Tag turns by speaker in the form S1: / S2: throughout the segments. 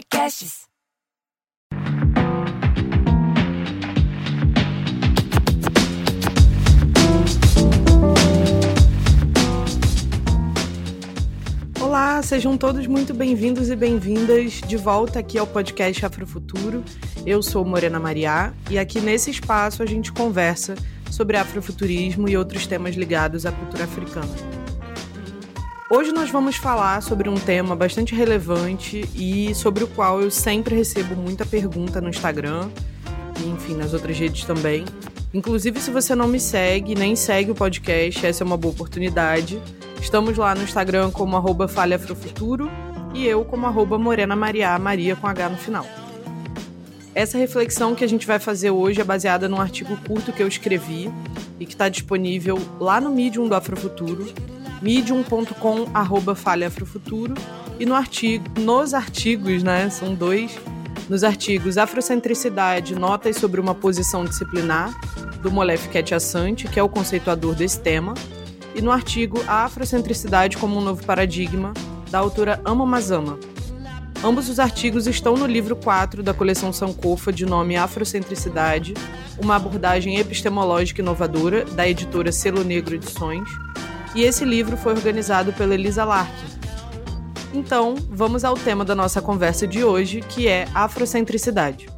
S1: Podcasts.
S2: Olá, sejam todos muito bem-vindos e bem-vindas de volta aqui ao podcast Afrofuturo. Eu sou Morena Mariá e aqui nesse espaço a gente conversa sobre afrofuturismo e outros temas ligados à cultura africana. Hoje nós vamos falar sobre um tema bastante relevante e sobre o qual eu sempre recebo muita pergunta no Instagram e, enfim, nas outras redes também. Inclusive, se você não me segue, nem segue o podcast, essa é uma boa oportunidade. Estamos lá no Instagram como arroba falhaafrofuturo e eu como arroba Morena Maria, Maria com H no final. Essa reflexão que a gente vai fazer hoje é baseada num artigo curto que eu escrevi e que está disponível lá no Medium do Afrofuturo, medium.com arroba e no artigo, nos artigos, né, são dois, nos artigos Afrocentricidade, notas sobre uma posição disciplinar, do Molef Assante, que é o conceituador desse tema, e no artigo A Afrocentricidade como um novo paradigma, da autora Ama Mazama. Ambos os artigos estão no livro 4 da coleção Sankofa, de nome Afrocentricidade, uma abordagem epistemológica inovadora, da editora Selo Negro Edições, e esse livro foi organizado pela Elisa Larkin. Então, vamos ao tema da nossa conversa de hoje, que é afrocentricidade.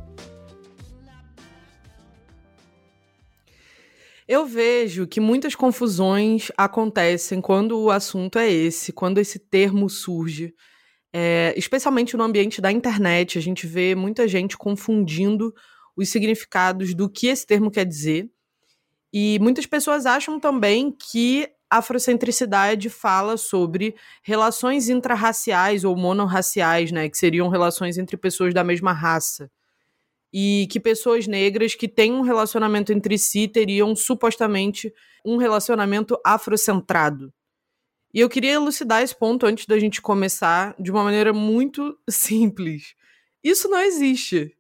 S2: Eu vejo que muitas confusões acontecem quando o assunto é esse, quando esse termo surge. É, especialmente no ambiente da internet, a gente vê muita gente confundindo os significados do que esse termo quer dizer. E muitas pessoas acham também que afrocentricidade fala sobre relações intrarraciais ou monorraciais, né, que seriam relações entre pessoas da mesma raça. E que pessoas negras que têm um relacionamento entre si teriam supostamente um relacionamento afrocentrado. E eu queria elucidar esse ponto antes da gente começar de uma maneira muito simples. Isso não existe.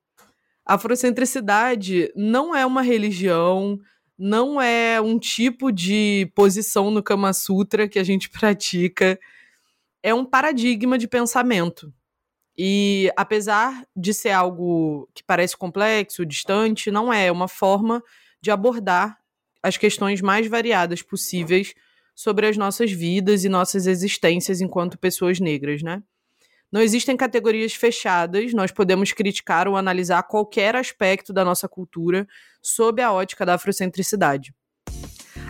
S2: Afrocentricidade não é uma religião, não é um tipo de posição no Kama Sutra que a gente pratica, é um paradigma de pensamento. E apesar de ser algo que parece complexo, distante, não é, é uma forma de abordar as questões mais variadas possíveis sobre as nossas vidas e nossas existências enquanto pessoas negras, né? Não existem categorias fechadas, nós podemos criticar ou analisar qualquer aspecto da nossa cultura sob a ótica da afrocentricidade.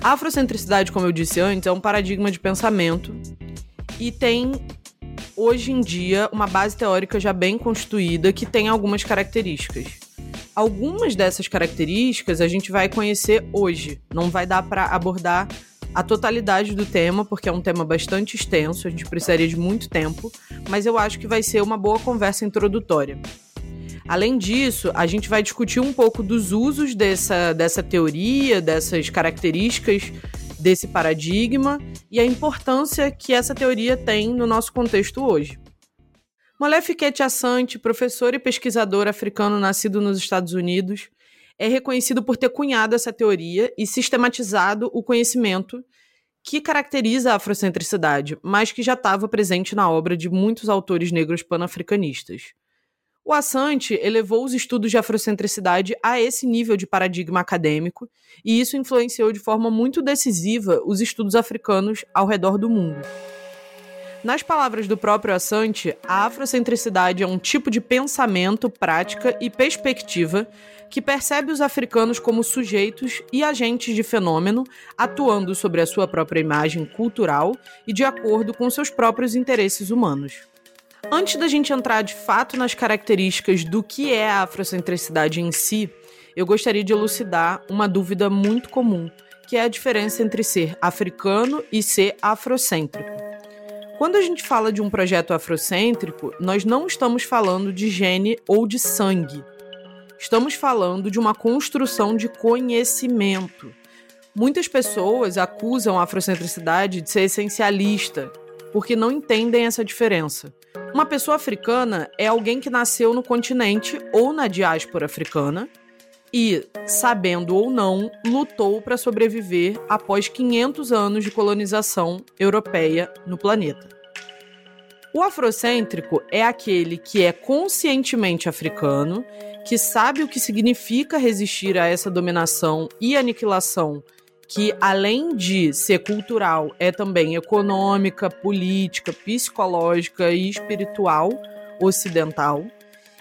S2: A afrocentricidade, como eu disse antes, é um paradigma de pensamento e tem hoje em dia uma base teórica já bem constituída que tem algumas características. Algumas dessas características a gente vai conhecer hoje, não vai dar para abordar a totalidade do tema, porque é um tema bastante extenso, a gente precisaria de muito tempo, mas eu acho que vai ser uma boa conversa introdutória. Além disso, a gente vai discutir um pouco dos usos dessa, dessa teoria, dessas características desse paradigma e a importância que essa teoria tem no nosso contexto hoje. Molef Assante, professor e pesquisador africano nascido nos Estados Unidos, é reconhecido por ter cunhado essa teoria e sistematizado o conhecimento que caracteriza a afrocentricidade, mas que já estava presente na obra de muitos autores negros panafricanistas. O Assante elevou os estudos de afrocentricidade a esse nível de paradigma acadêmico, e isso influenciou de forma muito decisiva os estudos africanos ao redor do mundo. Nas palavras do próprio Assante, a afrocentricidade é um tipo de pensamento, prática e perspectiva que percebe os africanos como sujeitos e agentes de fenômeno, atuando sobre a sua própria imagem cultural e de acordo com seus próprios interesses humanos. Antes da gente entrar de fato nas características do que é a afrocentricidade em si, eu gostaria de elucidar uma dúvida muito comum, que é a diferença entre ser africano e ser afrocêntrico. Quando a gente fala de um projeto afrocêntrico, nós não estamos falando de gene ou de sangue. Estamos falando de uma construção de conhecimento. Muitas pessoas acusam a afrocentricidade de ser essencialista, porque não entendem essa diferença. Uma pessoa africana é alguém que nasceu no continente ou na diáspora africana e, sabendo ou não, lutou para sobreviver após 500 anos de colonização europeia no planeta. O afrocêntrico é aquele que é conscientemente africano, que sabe o que significa resistir a essa dominação e aniquilação, que além de ser cultural, é também econômica, política, psicológica e espiritual ocidental.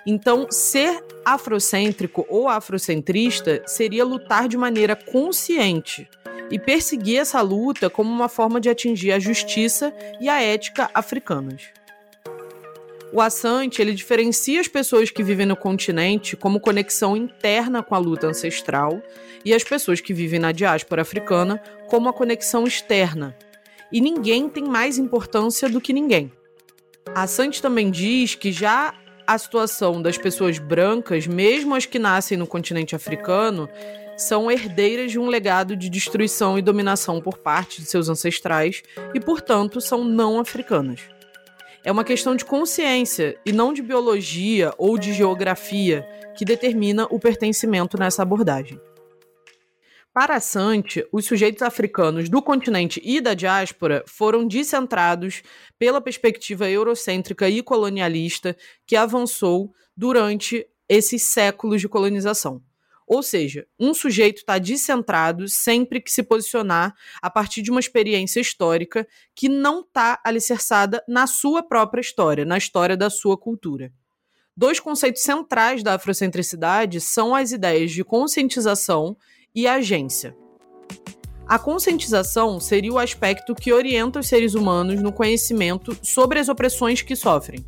S2: Então, ser afrocêntrico ou afrocentrista seria lutar de maneira consciente e perseguir essa luta como uma forma de atingir a justiça e a ética africanas. O Assante ele diferencia as pessoas que vivem no continente como conexão interna com a luta ancestral e as pessoas que vivem na diáspora africana como a conexão externa. E ninguém tem mais importância do que ninguém. Assante também diz que já a situação das pessoas brancas, mesmo as que nascem no continente africano, são herdeiras de um legado de destruição e dominação por parte de seus ancestrais e, portanto, são não africanas. É uma questão de consciência e não de biologia ou de geografia que determina o pertencimento nessa abordagem. Para Sante, os sujeitos africanos do continente e da diáspora foram descentrados pela perspectiva eurocêntrica e colonialista que avançou durante esses séculos de colonização. Ou seja, um sujeito está descentrado sempre que se posicionar a partir de uma experiência histórica que não está alicerçada na sua própria história, na história da sua cultura. Dois conceitos centrais da afrocentricidade são as ideias de conscientização e agência. A conscientização seria o aspecto que orienta os seres humanos no conhecimento sobre as opressões que sofrem,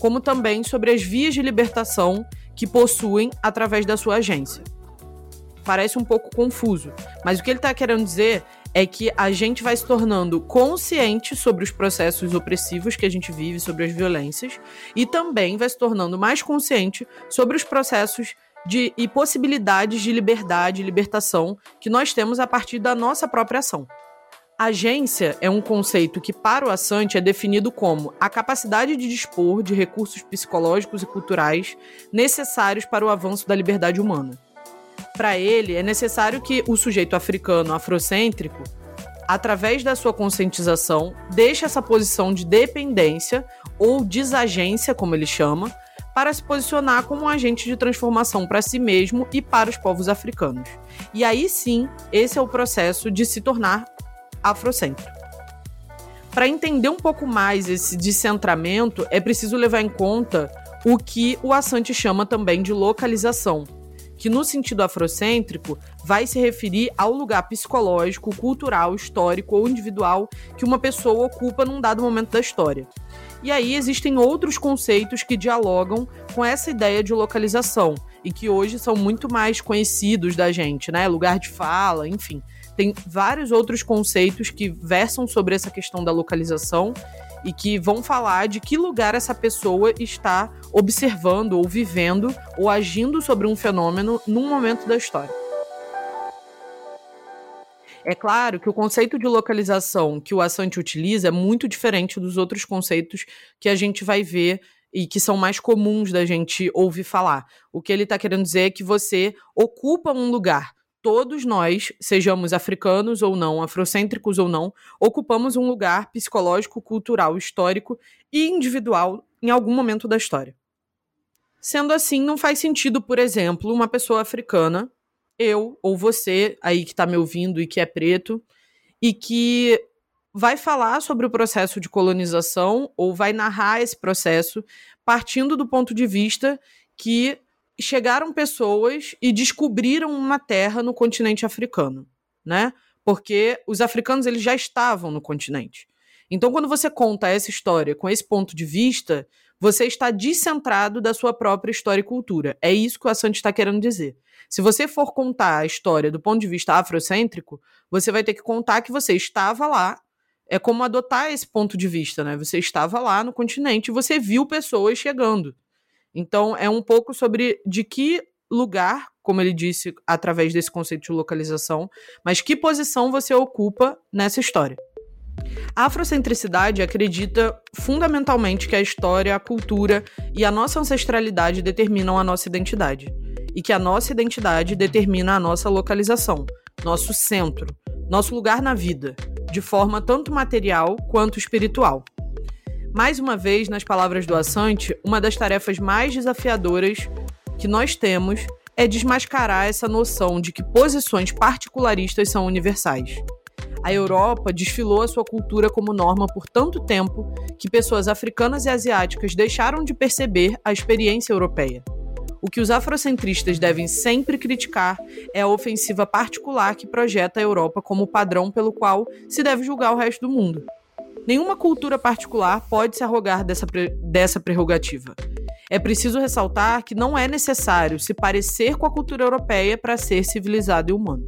S2: como também sobre as vias de libertação que possuem através da sua agência parece um pouco confuso. Mas o que ele está querendo dizer é que a gente vai se tornando consciente sobre os processos opressivos que a gente vive, sobre as violências, e também vai se tornando mais consciente sobre os processos de, e possibilidades de liberdade e libertação que nós temos a partir da nossa própria ação. Agência é um conceito que, para o Assante, é definido como a capacidade de dispor de recursos psicológicos e culturais necessários para o avanço da liberdade humana para ele, é necessário que o sujeito africano afrocêntrico, através da sua conscientização, deixe essa posição de dependência ou desagência, como ele chama, para se posicionar como um agente de transformação para si mesmo e para os povos africanos. E aí sim, esse é o processo de se tornar afrocêntrico. Para entender um pouco mais esse descentramento, é preciso levar em conta o que o Assante chama também de localização, que no sentido afrocêntrico vai se referir ao lugar psicológico, cultural, histórico ou individual que uma pessoa ocupa num dado momento da história. E aí existem outros conceitos que dialogam com essa ideia de localização e que hoje são muito mais conhecidos da gente, né? Lugar de fala, enfim. Tem vários outros conceitos que versam sobre essa questão da localização e que vão falar de que lugar essa pessoa está observando ou vivendo ou agindo sobre um fenômeno num momento da história. É claro que o conceito de localização que o Assante utiliza é muito diferente dos outros conceitos que a gente vai ver e que são mais comuns da gente ouvir falar. O que ele está querendo dizer é que você ocupa um lugar todos nós, sejamos africanos ou não, afrocêntricos ou não, ocupamos um lugar psicológico, cultural, histórico e individual em algum momento da história. Sendo assim, não faz sentido, por exemplo, uma pessoa africana, eu ou você aí que está me ouvindo e que é preto, e que vai falar sobre o processo de colonização ou vai narrar esse processo partindo do ponto de vista que chegaram pessoas e descobriram uma terra no continente africano, né? Porque os africanos eles já estavam no continente. Então, quando você conta essa história com esse ponto de vista, você está descentrado da sua própria história e cultura. É isso que o Assange está querendo dizer. Se você for contar a história do ponto de vista afrocêntrico, você vai ter que contar que você estava lá. É como adotar esse ponto de vista, né? Você estava lá no continente e você viu pessoas chegando. Então, é um pouco sobre de que lugar, como ele disse, através desse conceito de localização, mas que posição você ocupa nessa história. A afrocentricidade acredita fundamentalmente que a história, a cultura e a nossa ancestralidade determinam a nossa identidade, e que a nossa identidade determina a nossa localização, nosso centro, nosso lugar na vida, de forma tanto material quanto espiritual. Mais uma vez, nas palavras do Assante, uma das tarefas mais desafiadoras que nós temos é desmascarar essa noção de que posições particularistas são universais. A Europa desfilou a sua cultura como norma por tanto tempo que pessoas africanas e asiáticas deixaram de perceber a experiência europeia. O que os afrocentristas devem sempre criticar é a ofensiva particular que projeta a Europa como padrão pelo qual se deve julgar o resto do mundo. Nenhuma cultura particular pode se arrogar dessa, dessa prerrogativa. É preciso ressaltar que não é necessário se parecer com a cultura europeia para ser civilizado e humano.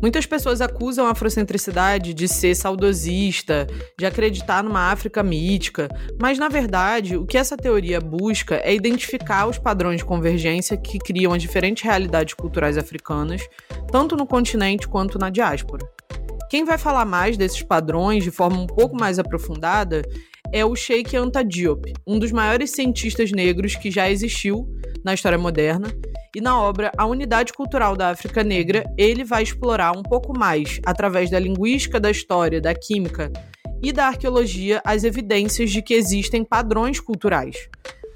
S2: Muitas pessoas acusam a afrocentricidade de ser saudosista, de acreditar numa África mítica, mas na verdade o que essa teoria busca é identificar os padrões de convergência que criam as diferentes realidades culturais africanas, tanto no continente quanto na diáspora. Quem vai falar mais desses padrões de forma um pouco mais aprofundada é o Sheikh Anta Diop, um dos maiores cientistas negros que já existiu na história moderna. E na obra A Unidade Cultural da África Negra, ele vai explorar um pouco mais, através da linguística, da história, da química e da arqueologia, as evidências de que existem padrões culturais,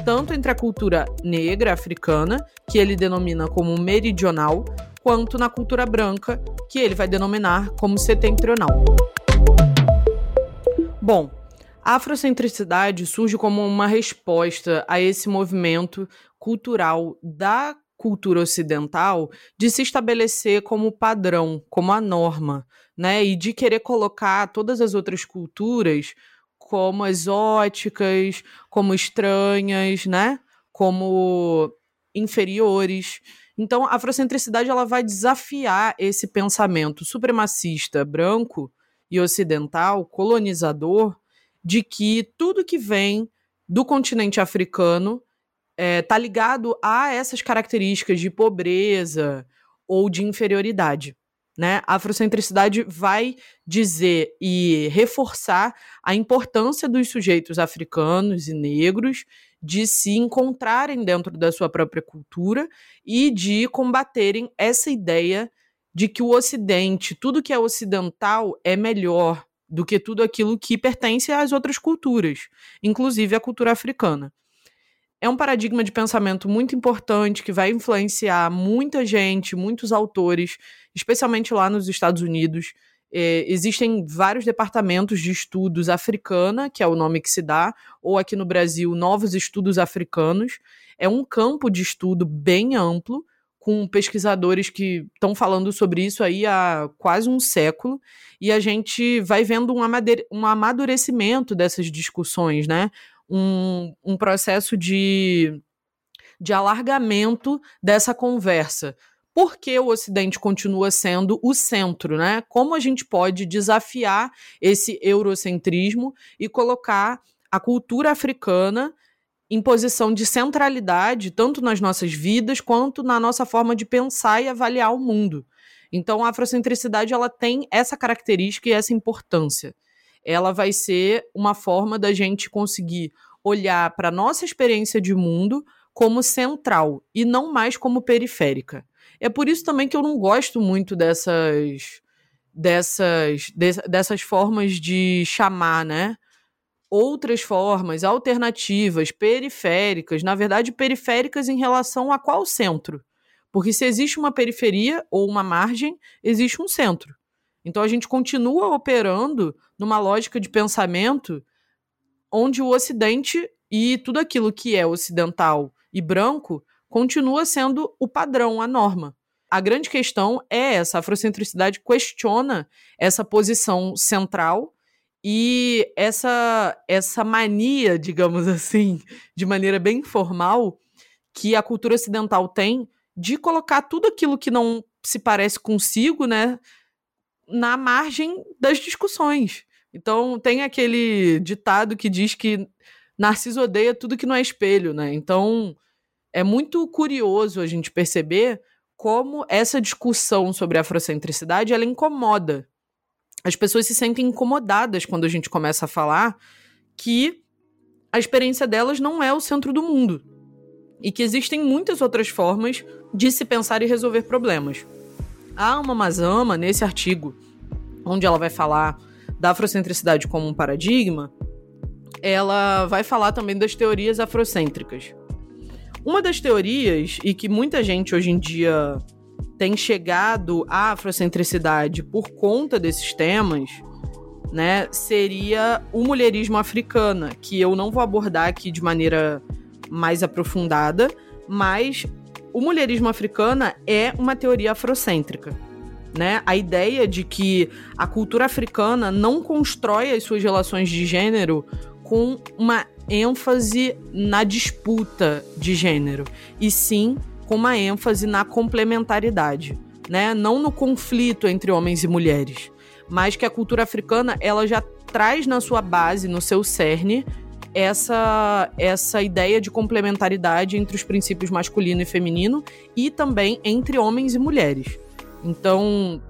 S2: tanto entre a cultura negra africana, que ele denomina como meridional, quanto na cultura branca, que ele vai denominar como setentrional. Bom, a afrocentricidade surge como uma resposta a esse movimento cultural da cultura ocidental de se estabelecer como padrão, como a norma, né? E de querer colocar todas as outras culturas como exóticas, como estranhas, né? Como inferiores. Então, a afrocentricidade ela vai desafiar esse pensamento supremacista branco e ocidental, colonizador, de que tudo que vem do continente africano está é, tá ligado a essas características de pobreza ou de inferioridade. Né? A afrocentricidade vai dizer e reforçar a importância dos sujeitos africanos e negros de se encontrarem dentro da sua própria cultura e de combaterem essa ideia de que o Ocidente, tudo que é ocidental, é melhor do que tudo aquilo que pertence às outras culturas, inclusive a cultura africana é um paradigma de pensamento muito importante que vai influenciar muita gente, muitos autores, especialmente lá nos Estados Unidos. É, existem vários departamentos de estudos africana, que é o nome que se dá, ou aqui no Brasil, Novos Estudos Africanos. É um campo de estudo bem amplo, com pesquisadores que estão falando sobre isso aí há quase um século, e a gente vai vendo um amadurecimento dessas discussões, né? um, um processo de, de alargamento dessa conversa. Por que o Ocidente continua sendo o centro, né? Como a gente pode desafiar esse eurocentrismo e colocar a cultura africana em posição de centralidade, tanto nas nossas vidas quanto na nossa forma de pensar e avaliar o mundo. Então, a afrocentricidade ela tem essa característica e essa importância ela vai ser uma forma da gente conseguir olhar para nossa experiência de mundo como central e não mais como periférica. É por isso também que eu não gosto muito dessas dessas dessas formas de chamar, né? Outras formas alternativas, periféricas, na verdade periféricas em relação a qual centro? Porque se existe uma periferia ou uma margem, existe um centro. Então a gente continua operando numa lógica de pensamento onde o Ocidente e tudo aquilo que é ocidental e branco continua sendo o padrão, a norma. A grande questão é essa: a afrocentricidade questiona essa posição central e essa, essa mania, digamos assim, de maneira bem formal, que a cultura ocidental tem de colocar tudo aquilo que não se parece consigo, né, na margem das discussões. Então, tem aquele ditado que diz que Narciso odeia tudo que não é espelho, né? Então, é muito curioso a gente perceber como essa discussão sobre afrocentricidade ela incomoda. As pessoas se sentem incomodadas quando a gente começa a falar que a experiência delas não é o centro do mundo e que existem muitas outras formas de se pensar e resolver problemas. A Alma Mazama, nesse artigo, onde ela vai falar da afrocentricidade como um paradigma, ela vai falar também das teorias afrocêntricas. Uma das teorias, e que muita gente hoje em dia tem chegado à afrocentricidade por conta desses temas, né, seria o mulherismo africana, que eu não vou abordar aqui de maneira mais aprofundada, mas o mulherismo africana é uma teoria afrocêntrica. Né? A ideia de que a cultura africana não constrói as suas relações de gênero com uma ênfase na disputa de gênero, e sim com uma ênfase na complementaridade, né? Não no conflito entre homens e mulheres, mas que a cultura africana ela já traz na sua base, no seu cerne, essa essa ideia de complementaridade entre os princípios masculino e feminino e também entre homens e mulheres. Então,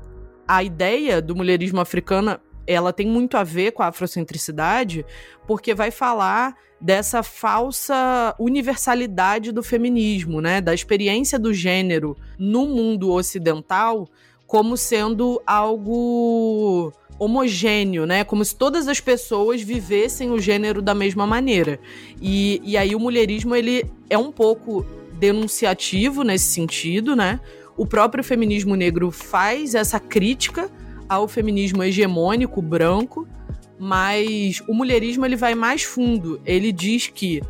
S2: a ideia do mulherismo africana ela tem muito a ver com a afrocentricidade, porque vai falar dessa falsa universalidade do feminismo, né, da experiência do gênero no mundo ocidental como sendo algo homogêneo, né? Como se todas as pessoas vivessem o gênero da mesma maneira. E, e aí o mulherismo ele é um pouco denunciativo nesse sentido, né? O próprio feminismo negro faz essa crítica ao feminismo hegemônico branco, mas o mulherismo ele vai mais fundo. Ele diz que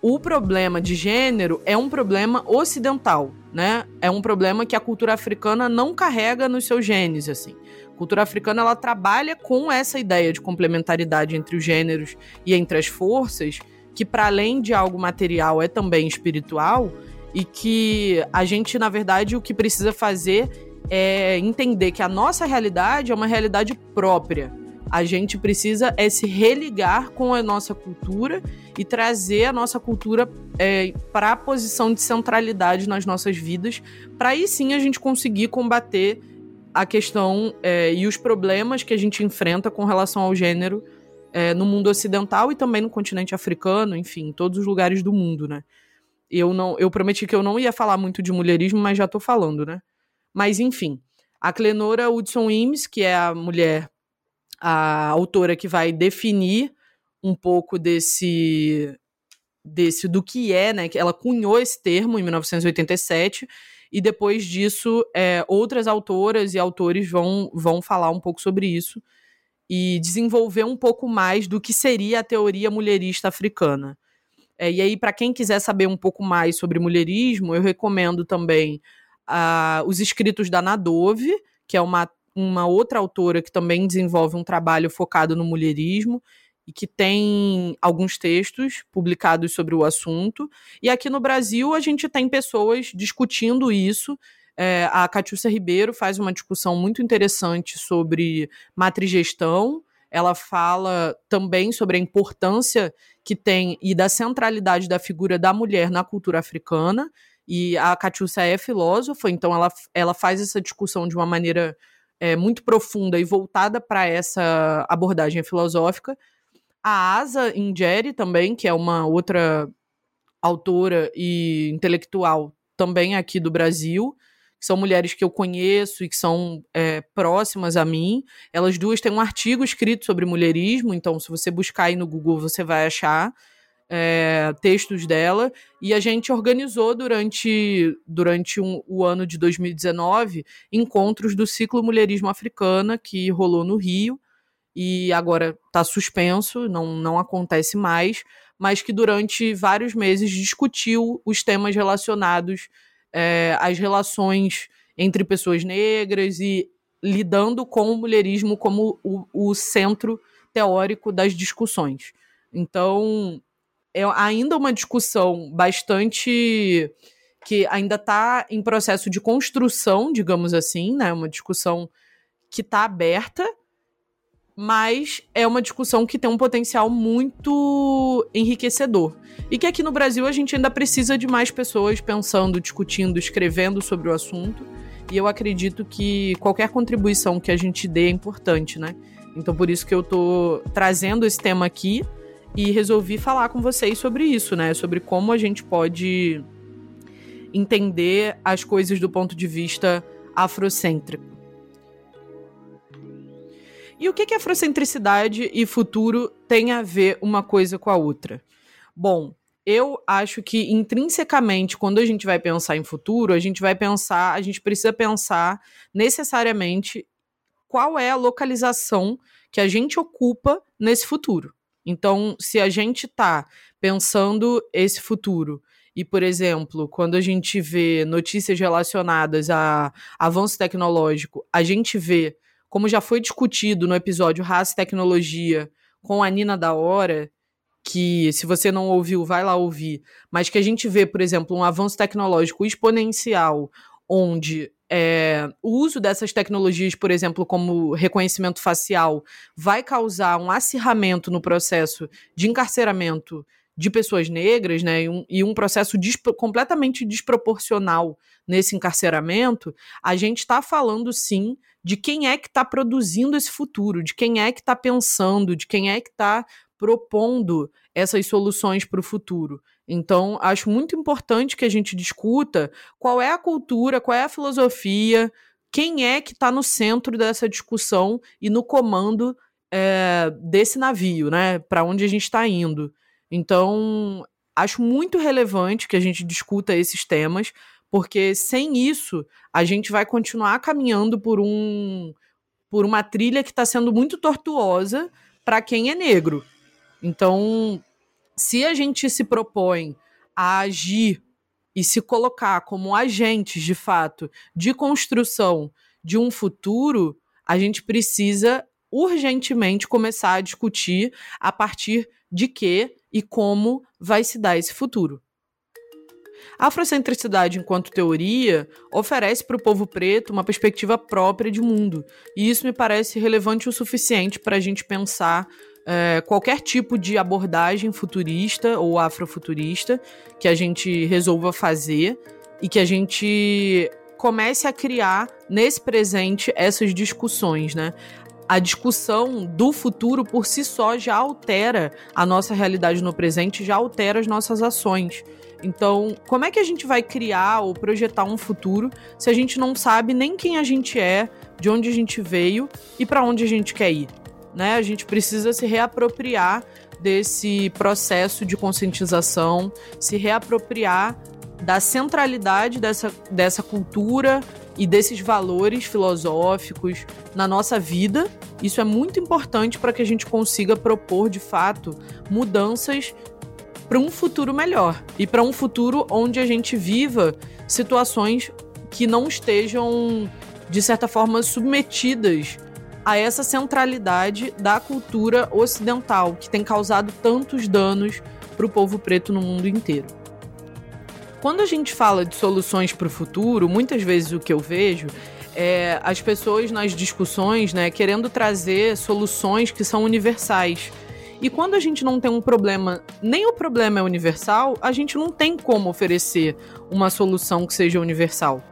S2: o problema de gênero é um problema ocidental, né? É um problema que a cultura africana não carrega nos seus genes, assim. A cultura africana ela trabalha com essa ideia de complementaridade entre os gêneros e entre as forças, que para além de algo material é também espiritual e que a gente, na verdade, o que precisa fazer é entender que a nossa realidade é uma realidade própria. A gente precisa é se religar com a nossa cultura e trazer a nossa cultura é, para a posição de centralidade nas nossas vidas, para aí sim a gente conseguir combater a questão é, e os problemas que a gente enfrenta com relação ao gênero é, no mundo ocidental e também no continente africano, enfim, em todos os lugares do mundo, né? Eu não, eu prometi que eu não ia falar muito de mulherismo, mas já estou falando, né? Mas, enfim, a Clenora Hudson Imes, que é a mulher, a autora que vai definir um pouco desse, desse do que é, né? Ela cunhou esse termo em 1987 e depois disso é, outras autoras e autores vão, vão falar um pouco sobre isso e desenvolver um pouco mais do que seria a teoria mulherista africana. É, e aí, para quem quiser saber um pouco mais sobre mulherismo, eu recomendo também os escritos da Nadove, que é uma, uma outra autora que também desenvolve um trabalho focado no mulherismo e que tem alguns textos publicados sobre o assunto. E aqui no Brasil a gente tem pessoas discutindo isso. É, a Catiúcia Ribeiro faz uma discussão muito interessante sobre matrigestão. Ela fala também sobre a importância que tem e da centralidade da figura da mulher na cultura africana. E a Catiúcia é filósofa, então ela, ela faz essa discussão de uma maneira é, muito profunda e voltada para essa abordagem filosófica. A Asa Ingeri também, que é uma outra autora e intelectual também aqui do Brasil, são mulheres que eu conheço e que são é, próximas a mim. Elas duas têm um artigo escrito sobre mulherismo, então se você buscar aí no Google você vai achar é, textos dela e a gente organizou durante, durante um, o ano de 2019 encontros do ciclo Mulherismo Africana que rolou no Rio e agora está suspenso, não, não acontece mais, mas que durante vários meses discutiu os temas relacionados é, às relações entre pessoas negras e lidando com o mulherismo como o, o centro teórico das discussões. Então, é ainda uma discussão bastante que ainda está em processo de construção, digamos assim, né? Uma discussão que está aberta, mas é uma discussão que tem um potencial muito enriquecedor. E que aqui no Brasil a gente ainda precisa de mais pessoas pensando, discutindo, escrevendo sobre o assunto. E eu acredito que qualquer contribuição que a gente dê é importante, né? Então por isso que eu tô trazendo esse tema aqui e resolvi falar com vocês sobre isso, né? Sobre como a gente pode entender as coisas do ponto de vista afrocêntrico. E o que, que afrocentricidade e futuro tem a ver uma coisa com a outra? Bom, eu acho que intrinsecamente, quando a gente vai pensar em futuro, a gente vai pensar, a gente precisa pensar necessariamente qual é a localização que a gente ocupa nesse futuro. Então, se a gente está pensando esse futuro e, por exemplo, quando a gente vê notícias relacionadas a avanço tecnológico, a gente vê, como já foi discutido no episódio Raça e Tecnologia com a Nina da Hora, que se você não ouviu, vai lá ouvir, mas que a gente vê, por exemplo, um avanço tecnológico exponencial, onde é, o uso dessas tecnologias, por exemplo, como reconhecimento facial, vai causar um acirramento no processo de encarceramento de pessoas negras, né, e um, e um processo completamente desproporcional nesse encarceramento, a gente está falando sim de quem é que está produzindo esse futuro, de quem é que está pensando, de quem é que está propondo essas soluções para o futuro. Então, acho muito importante que a gente discuta qual é a cultura, qual é a filosofia, quem é que está no centro dessa discussão e no comando é, desse navio, né? Para onde a gente está indo. Então, acho muito relevante que a gente discuta esses temas, porque sem isso a gente vai continuar caminhando por um por uma trilha que está sendo muito tortuosa para quem é negro. Então, se a gente se propõe a agir e se colocar como agentes, de fato, de construção de um futuro, a gente precisa urgentemente começar a discutir a partir de que e como vai se dar esse futuro. A afrocentricidade, enquanto teoria, oferece para o povo preto uma perspectiva própria de mundo, e isso me parece relevante o suficiente para a gente pensar é, qualquer tipo de abordagem futurista ou afrofuturista que a gente resolva fazer e que a gente comece a criar nesse presente essas discussões, né? A discussão do futuro por si só já altera a nossa realidade no presente, já altera as nossas ações. Então, como é que a gente vai criar ou projetar um futuro se a gente não sabe nem quem a gente é, de onde a gente veio e para onde a gente quer ir? Né? A gente precisa se reapropriar desse processo de conscientização, se reapropriar da centralidade dessa, dessa cultura e desses valores filosóficos na nossa vida. Isso é muito importante para que a gente consiga propor, de fato, mudanças para um futuro melhor e para um futuro onde a gente viva situações que não estejam, de certa forma, submetidas a essa centralidade da cultura ocidental, que tem causado tantos danos para o povo preto no mundo inteiro. Quando a gente fala de soluções para o futuro, muitas vezes o que eu vejo é as pessoas nas discussões né, querendo trazer soluções que são universais. E quando a gente não tem um problema, nem o problema é universal, a gente não tem como oferecer uma solução que seja universal.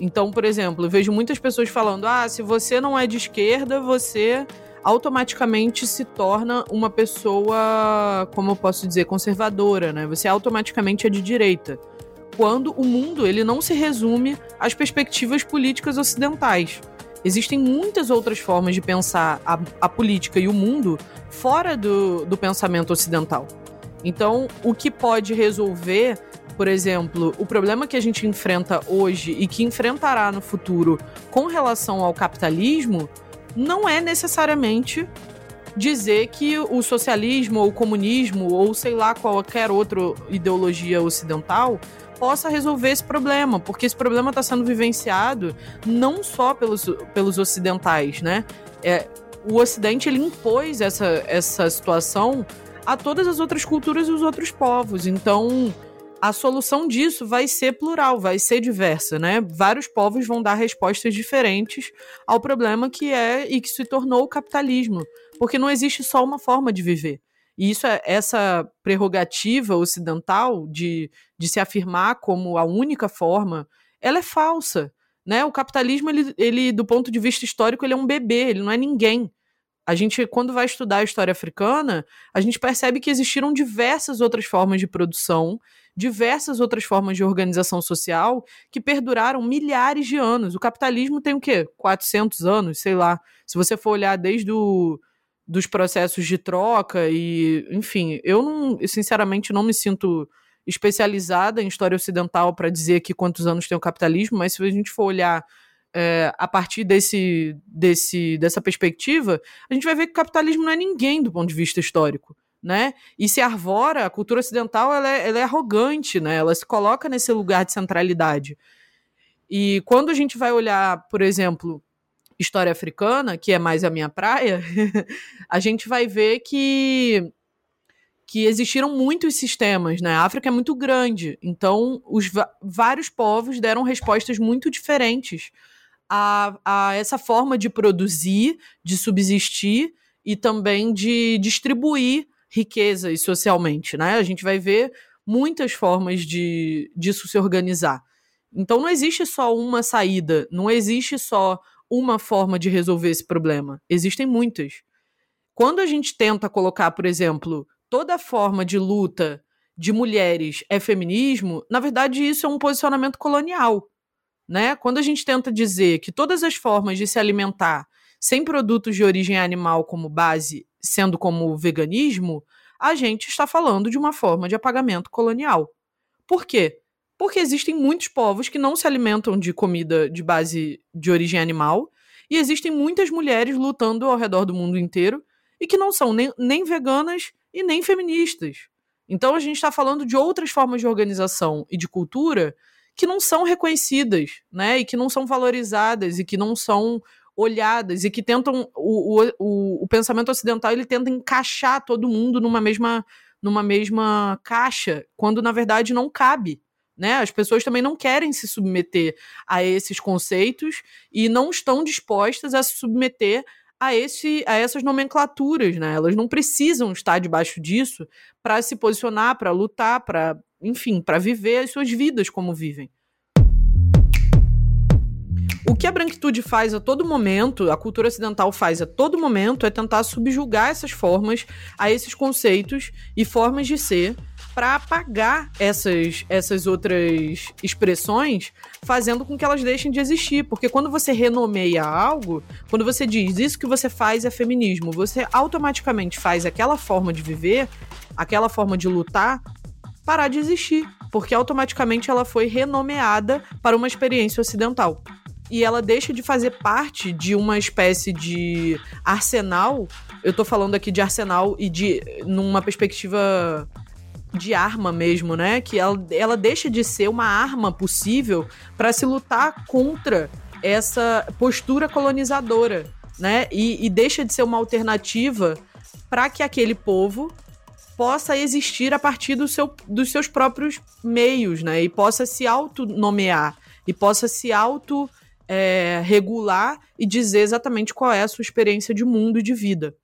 S2: Então, por exemplo, eu vejo muitas pessoas falando: ah, se você não é de esquerda, você automaticamente se torna uma pessoa, como eu posso dizer, conservadora, né? Você automaticamente é de direita. Quando o mundo ele não se resume às perspectivas políticas ocidentais. Existem muitas outras formas de pensar a, a política e o mundo fora do, do pensamento ocidental. Então, o que pode resolver por exemplo, o problema que a gente enfrenta hoje e que enfrentará no futuro com relação ao capitalismo não é necessariamente dizer que o socialismo ou o comunismo ou sei lá qualquer outra ideologia ocidental possa resolver esse problema, porque esse problema está sendo vivenciado não só pelos, pelos ocidentais, né? É, o Ocidente ele impôs essa, essa situação a todas as outras culturas e os outros povos. Então, a solução disso vai ser plural, vai ser diversa, né? Vários povos vão dar respostas diferentes ao problema que é e que se tornou o capitalismo, porque não existe só uma forma de viver. E isso é essa prerrogativa ocidental de, de se afirmar como a única forma, ela é falsa, né? O capitalismo ele, ele do ponto de vista histórico, ele é um bebê, ele não é ninguém. A gente, quando vai estudar a história africana, a gente percebe que existiram diversas outras formas de produção diversas outras formas de organização social que perduraram milhares de anos. O capitalismo tem o quê? 400 anos, sei lá. Se você for olhar desde o, dos processos de troca e, enfim, eu não, sinceramente não me sinto especializada em história ocidental para dizer aqui quantos anos tem o capitalismo, mas se a gente for olhar é, a partir desse, desse, dessa perspectiva, a gente vai ver que o capitalismo não é ninguém do ponto de vista histórico né? E se arvora, a cultura ocidental ela é, ela é arrogante, né? Ela se coloca nesse lugar de centralidade. E quando a gente vai olhar, por exemplo, história africana, que é mais a minha praia, a gente vai ver que que existiram muitos sistemas, né? A África é muito grande, então os vários povos deram respostas muito diferentes a, a essa forma de produzir, de subsistir e também de distribuir riquezas socialmente, né? A gente vai ver muitas formas de disso se organizar. Então não existe só uma saída, não existe só uma forma de resolver esse problema. Existem muitas. Quando a gente tenta colocar, por exemplo, toda forma de luta de mulheres é feminismo, na verdade isso é um posicionamento colonial, né? Quando a gente tenta dizer que todas as formas de se alimentar sem produtos de origem animal como base sendo como o veganismo, a gente está falando de uma forma de apagamento colonial. Por quê? Porque existem muitos povos que não se alimentam de comida de base de origem animal, e existem muitas mulheres lutando ao redor do mundo inteiro e que não são nem, nem veganas e nem feministas. Então a gente está falando de outras formas de organização e de cultura que não são reconhecidas, né? E que não são valorizadas e que não são olhadas e que tentam o, o, o pensamento ocidental ele tenta encaixar todo mundo numa mesma numa mesma caixa quando na verdade não cabe né? As pessoas também não querem se submeter a esses conceitos e não estão dispostas a se submeter a, esse, a essas nomenclaturas, né? Elas não precisam estar debaixo disso para se posicionar, para lutar, para, enfim, para viver as suas vidas como vivem. O que a branquitude faz a todo momento, a cultura ocidental faz a todo momento, é tentar subjugar essas formas a esses conceitos e formas de ser para apagar essas, essas outras expressões, fazendo com que elas deixem de existir. Porque quando você renomeia algo, quando você diz isso que você faz é feminismo, você automaticamente faz aquela forma de viver, aquela forma de lutar, parar de existir. Porque automaticamente ela foi renomeada para uma experiência ocidental e ela deixa de fazer parte de uma espécie de arsenal. Eu tô falando aqui de arsenal e de numa perspectiva de arma mesmo, né? Que ela, ela deixa de ser uma arma possível para se lutar contra essa postura colonizadora, né? E, e deixa de ser uma alternativa para que aquele povo possa existir a partir do seu, dos seus próprios meios, né? E possa se autonomear e possa se auto é, regular e dizer exatamente qual é a sua experiência de mundo e de vida.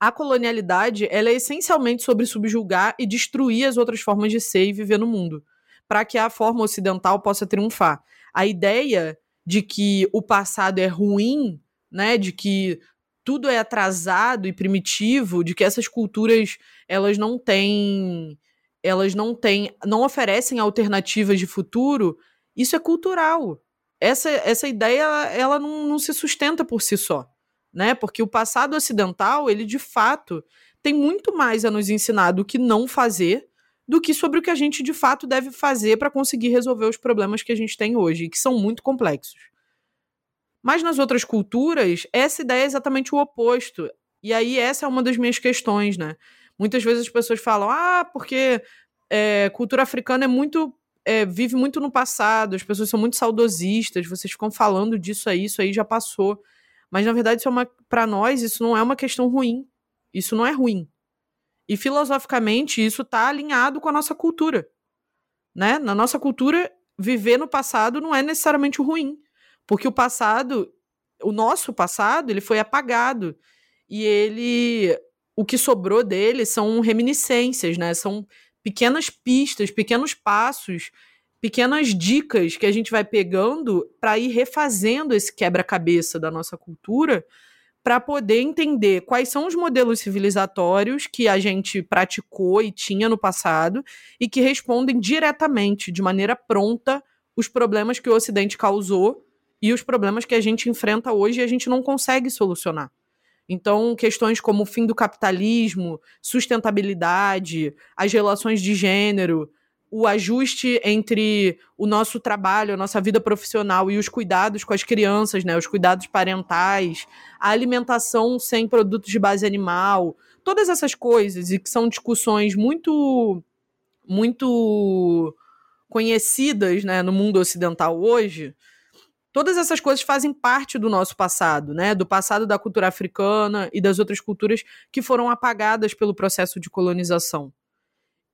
S2: A colonialidade ela é essencialmente sobre subjugar e destruir as outras formas de ser e viver no mundo, para que a forma ocidental possa triunfar. A ideia de que o passado é ruim, né, de que tudo é atrasado e primitivo, de que essas culturas elas não têm elas não têm, não oferecem alternativas de futuro, isso é cultural essa, essa ideia ela não, não se sustenta por si só, né? Porque o passado ocidental, ele de fato tem muito mais a nos ensinar do que não fazer do que sobre o que a gente de fato deve fazer para conseguir resolver os problemas que a gente tem hoje, que são muito complexos. Mas nas outras culturas, essa ideia é exatamente o oposto. E aí, essa é uma das minhas questões, né? Muitas vezes as pessoas falam, ah, porque é, cultura africana é muito é, vive muito no passado, as pessoas são muito saudosistas, vocês ficam falando disso aí, isso aí já passou. Mas na verdade, isso é uma para nós, isso não é uma questão ruim. Isso não é ruim. E filosoficamente, isso está alinhado com a nossa cultura. Né? Na nossa cultura, viver no passado não é necessariamente ruim, porque o passado, o nosso passado, ele foi apagado e ele o que sobrou dele são reminiscências, né? São pequenas pistas, pequenos passos, pequenas dicas que a gente vai pegando para ir refazendo esse quebra-cabeça da nossa cultura para poder entender quais são os modelos civilizatórios que a gente praticou e tinha no passado e que respondem diretamente, de maneira pronta, os problemas que o Ocidente causou e os problemas que a gente enfrenta hoje e a gente não consegue solucionar. Então, questões como o fim do capitalismo, sustentabilidade, as relações de gênero, o ajuste entre o nosso trabalho, a nossa vida profissional e os cuidados com as crianças, né, os cuidados parentais, a alimentação sem produtos de base animal, todas essas coisas e que são discussões muito muito conhecidas, né, no mundo ocidental hoje. Todas essas coisas fazem parte do nosso passado, né? Do passado da cultura africana e das outras culturas que foram apagadas pelo processo de colonização.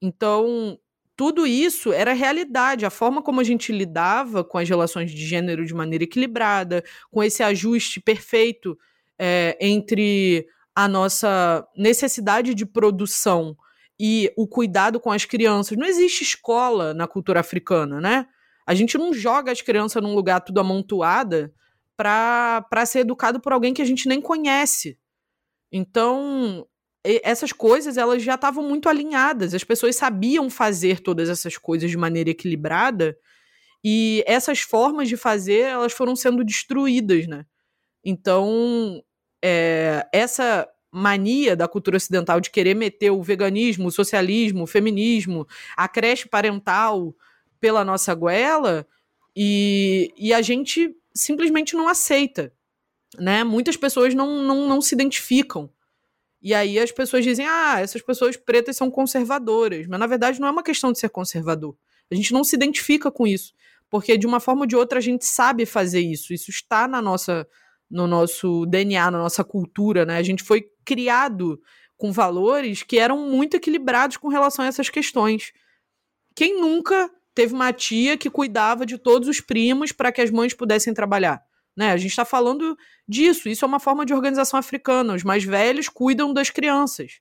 S2: Então, tudo isso era realidade, a forma como a gente lidava com as relações de gênero de maneira equilibrada, com esse ajuste perfeito é, entre a nossa necessidade de produção e o cuidado com as crianças. Não existe escola na cultura africana, né? A gente não joga as crianças num lugar tudo amontoada para ser educado por alguém que a gente nem conhece. Então, essas coisas elas já estavam muito alinhadas, as pessoas sabiam fazer todas essas coisas de maneira equilibrada e essas formas de fazer elas foram sendo destruídas, né? Então é, essa mania da cultura ocidental de querer meter o veganismo, o socialismo, o feminismo, a creche parental pela nossa goela e, e a gente simplesmente não aceita, né? Muitas pessoas não, não, não se identificam e aí as pessoas dizem: ah, essas pessoas pretas são conservadoras. Mas na verdade não é uma questão de ser conservador. A gente não se identifica com isso. Porque de uma forma ou de outra a gente sabe fazer isso. Isso está na nossa, no nosso DNA, na nossa cultura, né? A gente foi criado com valores que eram muito equilibrados com relação a essas questões. Quem nunca teve uma tia que cuidava de todos os primos para que as mães pudessem trabalhar? Né? A gente está falando disso. Isso é uma forma de organização africana. Os mais velhos cuidam das crianças,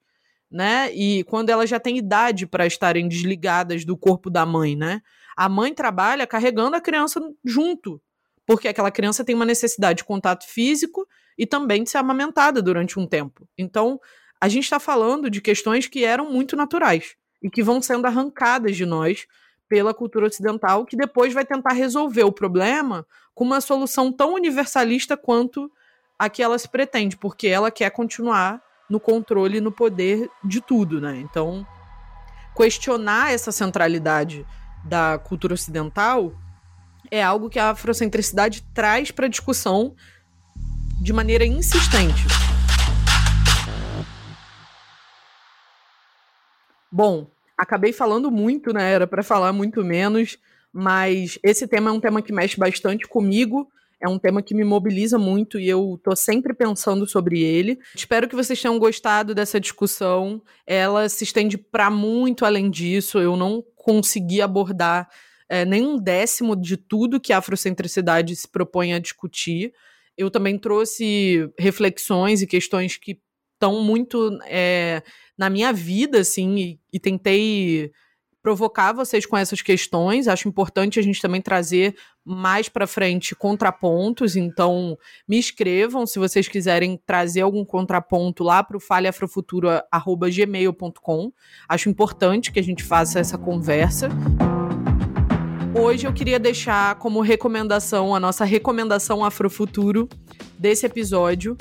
S2: né? E quando elas já têm idade para estarem desligadas do corpo da mãe, né? A mãe trabalha carregando a criança junto, porque aquela criança tem uma necessidade de contato físico e também de ser amamentada durante um tempo. Então, a gente está falando de questões que eram muito naturais e que vão sendo arrancadas de nós pela cultura ocidental, que depois vai tentar resolver o problema com uma solução tão universalista quanto a que ela se pretende, porque ela quer continuar no controle e no poder de tudo, né? Então, questionar essa centralidade da cultura ocidental é algo que a afrocentricidade traz para a discussão de maneira insistente. Bom, acabei falando muito, né? Era para falar muito menos. Mas esse tema é um tema que mexe bastante comigo. É um tema que me mobiliza muito e eu tô sempre pensando sobre ele. Espero que vocês tenham gostado dessa discussão. Ela se estende para muito além disso. Eu não consegui abordar é, nem um décimo de tudo que a afrocentricidade se propõe a discutir. Eu também trouxe reflexões e questões que estão muito é, na minha vida, assim, e, e tentei provocar vocês com essas questões. Acho importante a gente também trazer mais para frente contrapontos. Então, me escrevam se vocês quiserem trazer algum contraponto lá para o falhaafrofuturo@gmail.com. Acho importante que a gente faça essa conversa. Hoje eu queria deixar como recomendação a nossa recomendação Afrofuturo desse episódio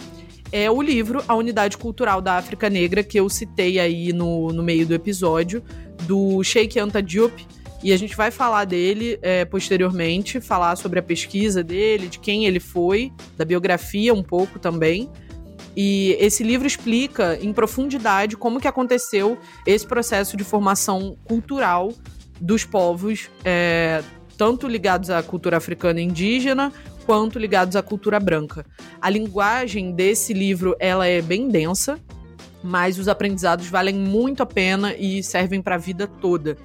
S2: é o livro A Unidade Cultural da África Negra, que eu citei aí no, no meio do episódio, do Sheikh Anta Diop, e a gente vai falar dele é, posteriormente, falar sobre a pesquisa dele, de quem ele foi, da biografia um pouco também. E esse livro explica em profundidade como que aconteceu esse processo de formação cultural dos povos, é, tanto ligados à cultura africana e indígena, quanto ligados à cultura branca. A linguagem desse livro ela é bem densa, mas os aprendizados valem muito a pena e servem para a vida toda.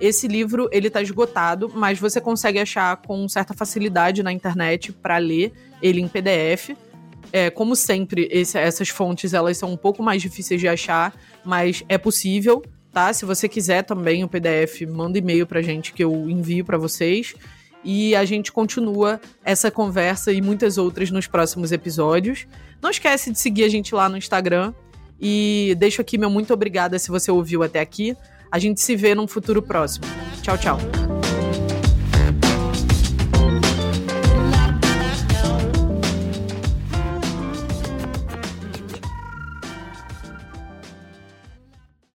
S2: Esse livro ele está esgotado, mas você consegue achar com certa facilidade na internet para ler ele em PDF. É, como sempre, esse, essas fontes elas são um pouco mais difíceis de achar, mas é possível, tá? Se você quiser também o PDF, manda e-mail para gente que eu envio para vocês. E a gente continua essa conversa e muitas outras nos próximos episódios. Não esquece de seguir a gente lá no Instagram e deixo aqui meu muito obrigada se você ouviu até aqui. A gente se vê num futuro próximo. Tchau, tchau.